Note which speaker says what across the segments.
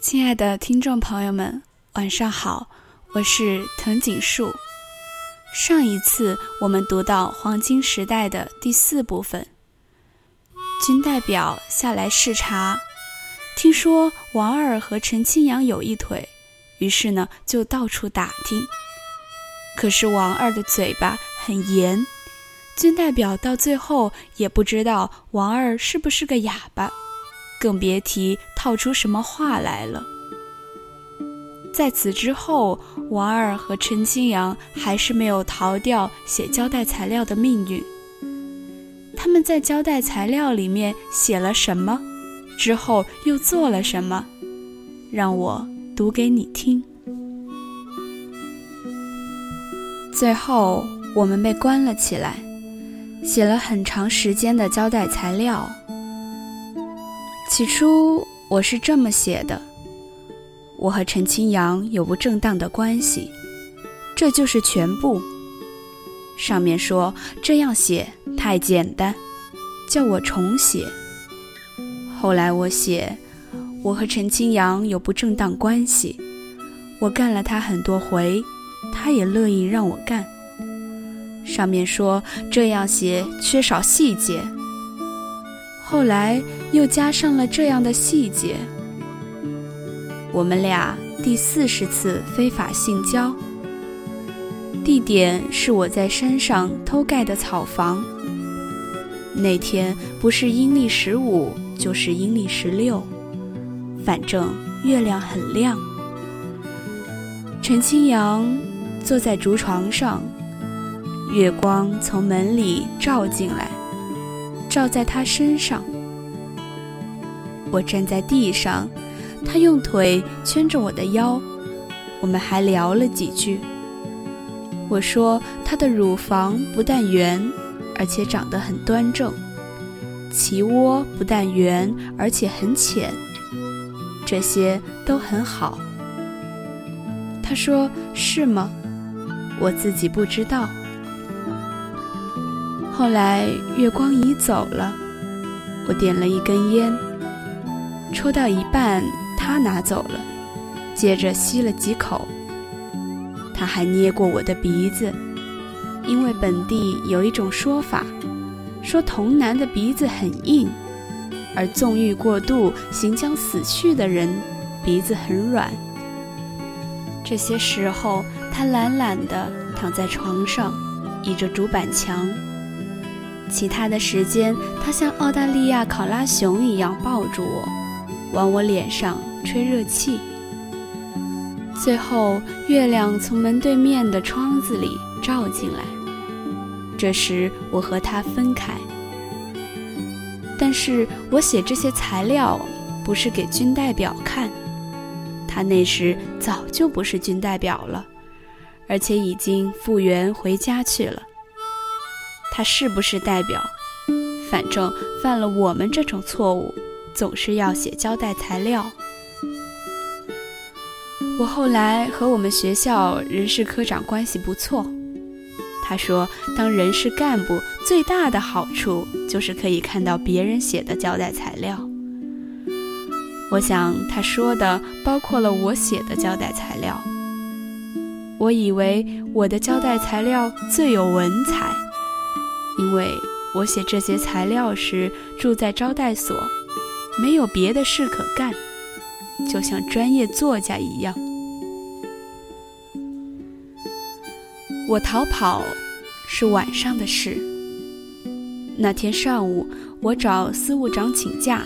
Speaker 1: 亲爱的听众朋友们，晚上好，我是藤井树。上一次我们读到黄金时代的第四部分，军代表下来视察，听说王二和陈清扬有一腿，于是呢就到处打听。可是王二的嘴巴很严，军代表到最后也不知道王二是不是个哑巴。更别提套出什么话来了。在此之后，王二和陈清扬还是没有逃掉写交代材料的命运。他们在交代材料里面写了什么，之后又做了什么，让我读给你听。最后，我们被关了起来，写了很长时间的交代材料。起初我是这么写的：我和陈清扬有不正当的关系，这就是全部。上面说这样写太简单，叫我重写。后来我写我和陈清扬有不正当关系，我干了他很多回，他也乐意让我干。上面说这样写缺少细节。后来又加上了这样的细节：我们俩第四十次非法性交，地点是我在山上偷盖的草房。那天不是阴历十五，就是阴历十六，反正月亮很亮。陈清扬坐在竹床上，月光从门里照进来。照在他身上，我站在地上，他用腿圈着我的腰，我们还聊了几句。我说他的乳房不但圆，而且长得很端正，脐窝不但圆，而且很浅，这些都很好。他说是吗？我自己不知道。后来月光已走了，我点了一根烟，抽到一半，他拿走了，接着吸了几口。他还捏过我的鼻子，因为本地有一种说法，说童男的鼻子很硬，而纵欲过度、行将死去的人鼻子很软。这些时候，他懒懒地躺在床上，倚着竹板墙。其他的时间，他像澳大利亚考拉熊一样抱住我，往我脸上吹热气。最后，月亮从门对面的窗子里照进来。这时，我和他分开。但是我写这些材料不是给军代表看，他那时早就不是军代表了，而且已经复员回家去了。他是不是代表？反正犯了我们这种错误，总是要写交代材料。我后来和我们学校人事科长关系不错，他说，当人事干部最大的好处就是可以看到别人写的交代材料。我想他说的包括了我写的交代材料。我以为我的交代材料最有文采。因为我写这些材料时住在招待所，没有别的事可干，就像专业作家一样。我逃跑是晚上的事。那天上午，我找司务长请假，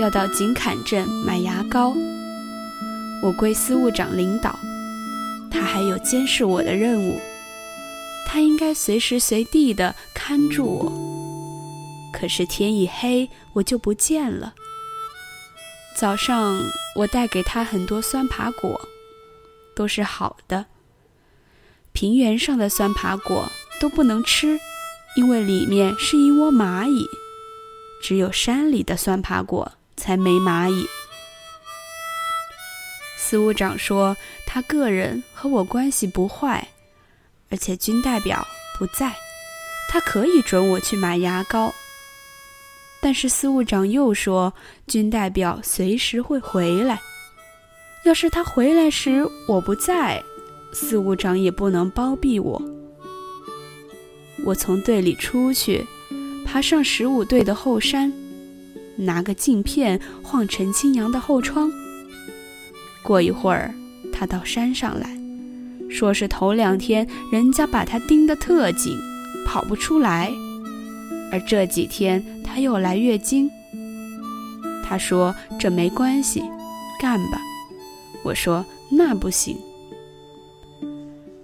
Speaker 1: 要到井坎镇买牙膏。我归司务长领导，他还有监视我的任务。他应该随时随地的看住我，可是天一黑我就不见了。早上我带给他很多酸爬果，都是好的。平原上的酸爬果都不能吃，因为里面是一窝蚂蚁，只有山里的酸爬果才没蚂蚁。司务长说他个人和我关系不坏。而且军代表不在，他可以准我去买牙膏。但是司务长又说，军代表随时会回来，要是他回来时我不在，司务长也不能包庇我。我从队里出去，爬上十五队的后山，拿个镜片晃陈清扬的后窗。过一会儿，他到山上来，说是头两天人家把他盯得特紧，跑不出来，而这几天他又来月经。他说这没关系，干吧。我说那不行。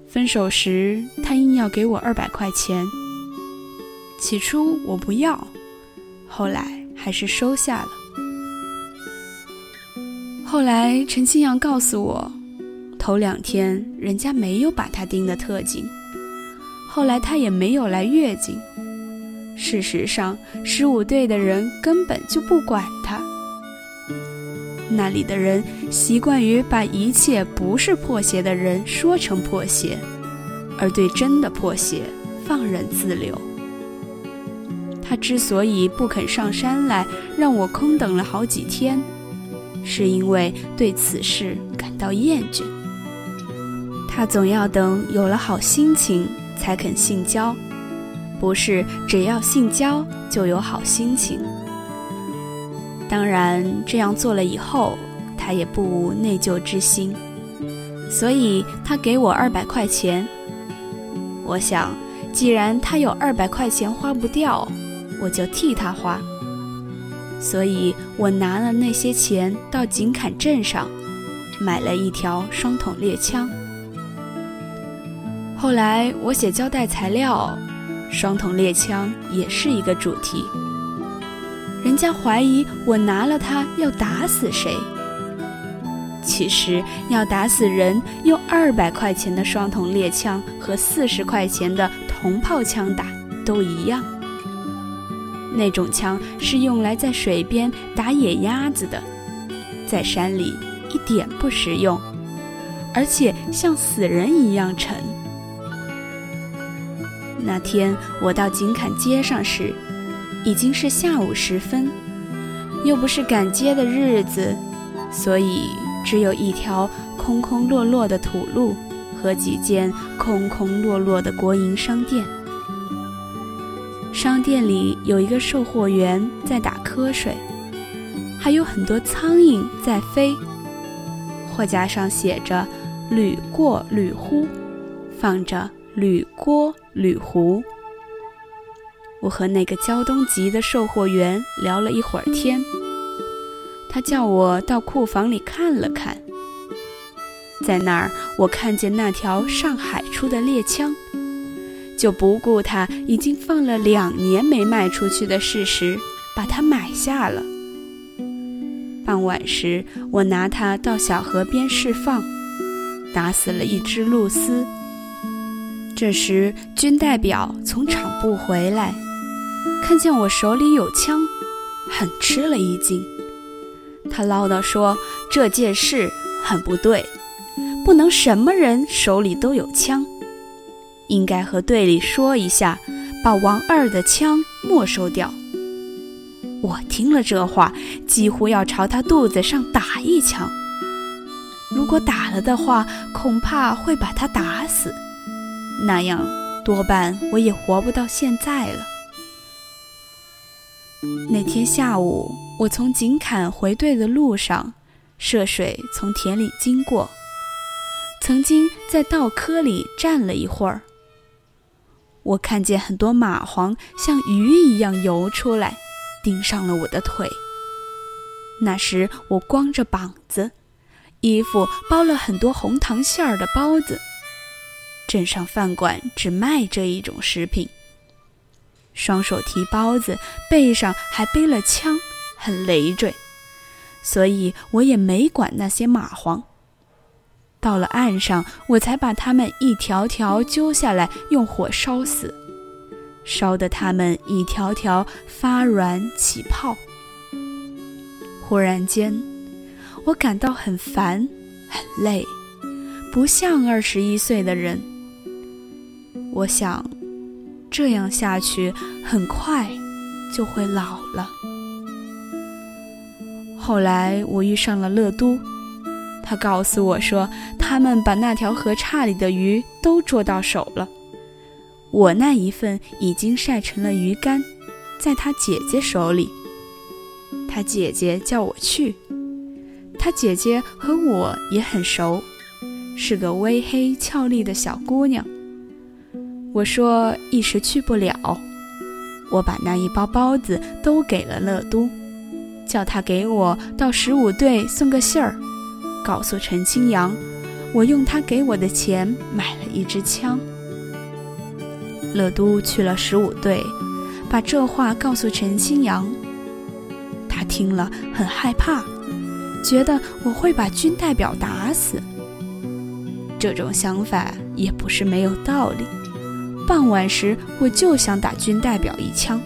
Speaker 1: 分手时，他硬要给我二百块钱。起初我不要，后来还是收下了。后来陈清扬告诉我，头两天人家没有把他盯得特紧，后来他也没有来月经。事实上，十五队的人根本就不管他。那里的人习惯于把一切不是破鞋的人说成破鞋，而对真的破鞋放任自流。他之所以不肯上山来，让我空等了好几天，是因为对此事感到厌倦。他总要等有了好心情才肯性交，不是只要性交就有好心情。当然，这样做了以后，他也不无内疚之心，所以他给我二百块钱。我想，既然他有二百块钱花不掉，我就替他花。所以我拿了那些钱到井坎镇上，买了一条双筒猎枪。后来我写交代材料，双筒猎枪也是一个主题。人家怀疑我拿了它要打死谁？其实要打死人，用二百块钱的双筒猎枪和四十块钱的铜炮枪打都一样。那种枪是用来在水边打野鸭子的，在山里一点不实用，而且像死人一样沉。那天我到井坎街上时。已经是下午时分，又不是赶街的日子，所以只有一条空空落落的土路和几间空空落落的国营商店。商店里有一个售货员在打瞌睡，还有很多苍蝇在飞。货架上写着“铝过铝呼”，放着“铝锅铝壶”。我和那个胶东籍的售货员聊了一会儿天，他叫我到库房里看了看，在那儿我看见那条上海出的猎枪，就不顾它已经放了两年没卖出去的事实，把它买下了。傍晚时，我拿它到小河边释放，打死了一只鹭鸶。这时，军代表从厂部回来。看见我手里有枪，很吃了一惊。他唠叨说：“这件事很不对，不能什么人手里都有枪，应该和队里说一下，把王二的枪没收掉。”我听了这话，几乎要朝他肚子上打一枪。如果打了的话，恐怕会把他打死，那样多半我也活不到现在了。那天下午，我从井坎回队的路上，涉水从田里经过，曾经在稻窠里站了一会儿。我看见很多蚂蟥像鱼一样游出来，盯上了我的腿。那时我光着膀子，衣服包了很多红糖馅儿的包子。镇上饭馆只卖这一种食品。双手提包子，背上还背了枪，很累赘，所以我也没管那些蚂蟥。到了岸上，我才把它们一条条揪下来，用火烧死，烧得它们一条条发软起泡。忽然间，我感到很烦，很累，不像二十一岁的人。我想。这样下去，很快就会老了。后来我遇上了乐都，他告诉我说，他们把那条河岔里的鱼都捉到手了。我那一份已经晒成了鱼干，在他姐姐手里。他姐姐叫我去，他姐姐和我也很熟，是个微黑俏丽的小姑娘。我说一时去不了，我把那一包包子都给了乐都，叫他给我到十五队送个信儿，告诉陈清扬，我用他给我的钱买了一支枪。乐都去了十五队，把这话告诉陈清扬。他听了很害怕，觉得我会把军代表打死。这种想法也不是没有道理。傍晚时，我就想打军代表一枪。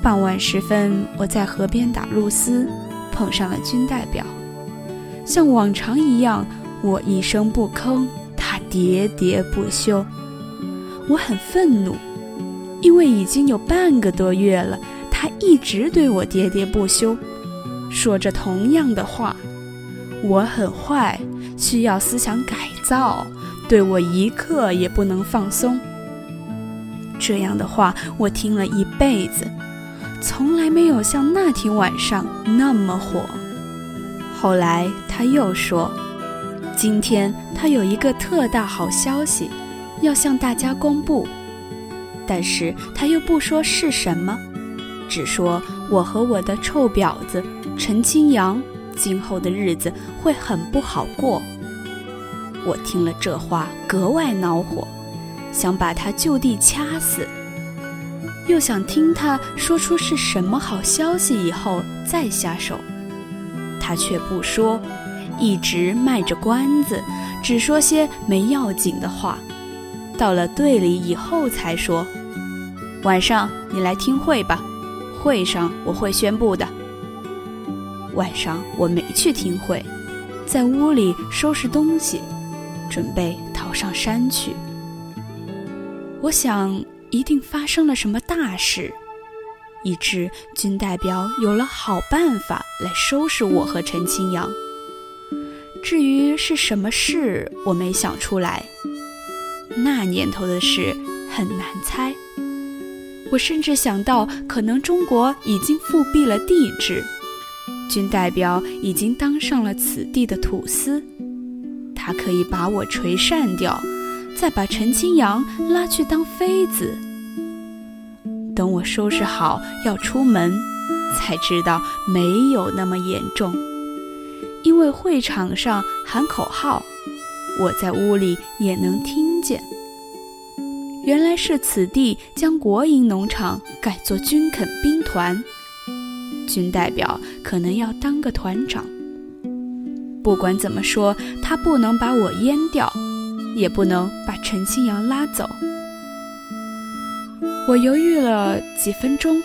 Speaker 1: 傍晚时分，我在河边打露丝，碰上了军代表。像往常一样，我一声不吭，他喋喋不休。我很愤怒，因为已经有半个多月了，他一直对我喋喋不休，说着同样的话。我很坏，需要思想改造，对我一刻也不能放松。这样的话我听了一辈子，从来没有像那天晚上那么火。后来他又说，今天他有一个特大好消息。要向大家公布，但是他又不说是什么，只说我和我的臭婊子陈清扬今后的日子会很不好过。我听了这话格外恼火，想把他就地掐死，又想听他说出是什么好消息以后再下手，他却不说，一直卖着关子，只说些没要紧的话。到了队里以后才说，晚上你来听会吧，会上我会宣布的。晚上我没去听会，在屋里收拾东西，准备逃上山去。我想一定发生了什么大事，以致军代表有了好办法来收拾我和陈清扬。至于是什么事，我没想出来。那年头的事很难猜，我甚至想到，可能中国已经复辟了帝制，军代表已经当上了此地的土司，他可以把我垂善掉，再把陈清扬拉去当妃子。等我收拾好要出门，才知道没有那么严重，因为会场上喊口号。我在屋里也能听见。原来是此地将国营农场改作军垦兵团，军代表可能要当个团长。不管怎么说，他不能把我阉掉，也不能把陈清扬拉走。我犹豫了几分钟，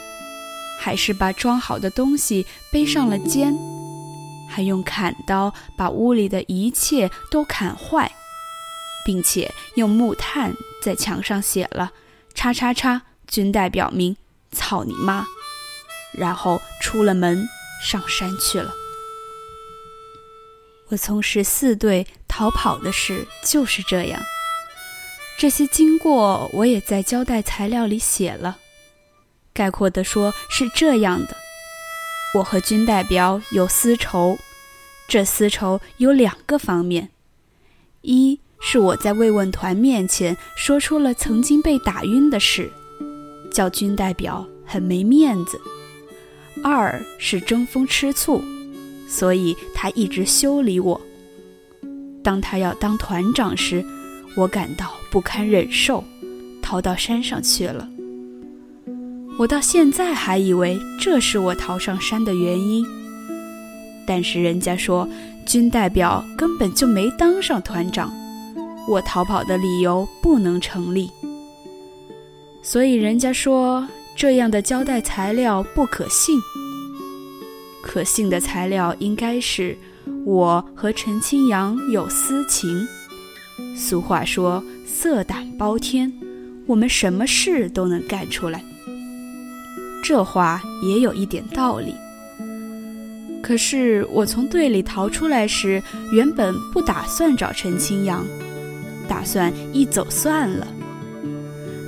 Speaker 1: 还是把装好的东西背上了肩。还用砍刀把屋里的一切都砍坏，并且用木炭在墙上写了“叉叉叉军代表名”，操你妈！然后出了门上山去了。我从十四队逃跑的事就是这样。这些经过我也在交代材料里写了，概括的说是这样的。我和军代表有私仇，这私仇有两个方面：一是我在慰问团面前说出了曾经被打晕的事，叫军代表很没面子；二是争风吃醋，所以他一直修理我。当他要当团长时，我感到不堪忍受，逃到山上去了。我到现在还以为这是我逃上山的原因，但是人家说军代表根本就没当上团长，我逃跑的理由不能成立，所以人家说这样的交代材料不可信。可信的材料应该是我和陈清扬有私情。俗话说色胆包天，我们什么事都能干出来。这话也有一点道理。可是我从队里逃出来时，原本不打算找陈清扬，打算一走算了。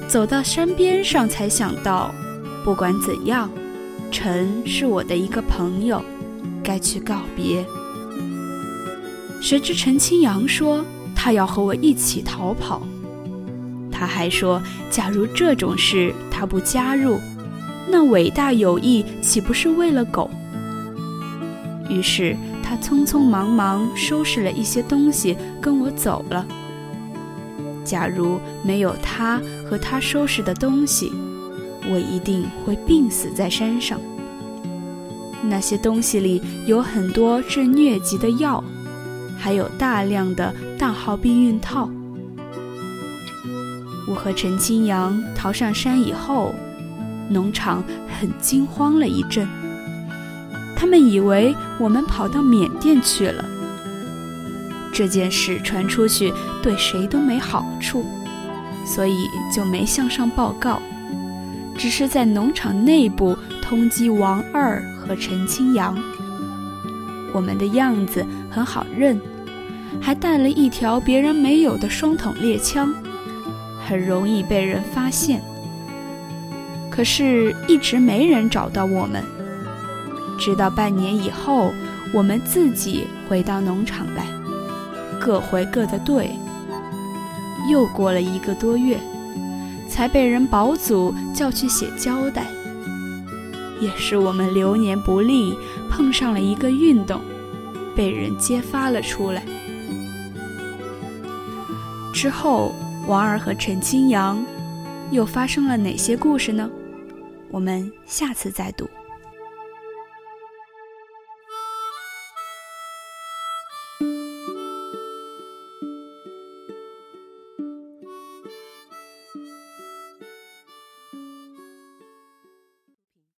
Speaker 1: 走到山边上，才想到，不管怎样，陈是我的一个朋友，该去告别。谁知陈清扬说他要和我一起逃跑，他还说，假如这种事他不加入，那伟大友谊岂不是喂了狗？于是他匆匆忙忙收拾了一些东西，跟我走了。假如没有他和他收拾的东西，我一定会病死在山上。那些东西里有很多治疟疾的药，还有大量的大号避孕套。我和陈清扬逃上山以后，农场很惊慌了一阵。他们以为我们跑到缅甸去了。这件事传出去对谁都没好处，所以就没向上报告，只是在农场内部通缉王二和陈清扬。我们的样子很好认，还带了一条别人没有的双筒猎枪，很容易被人发现。可是，一直没人找到我们。直到半年以后，我们自己回到农场来，各回各的队。又过了一个多月，才被人保祖叫去写交代。也是我们流年不利，碰上了一个运动，被人揭发了出来。之后，王二和陈清扬又发生了哪些故事呢？我们下次再读。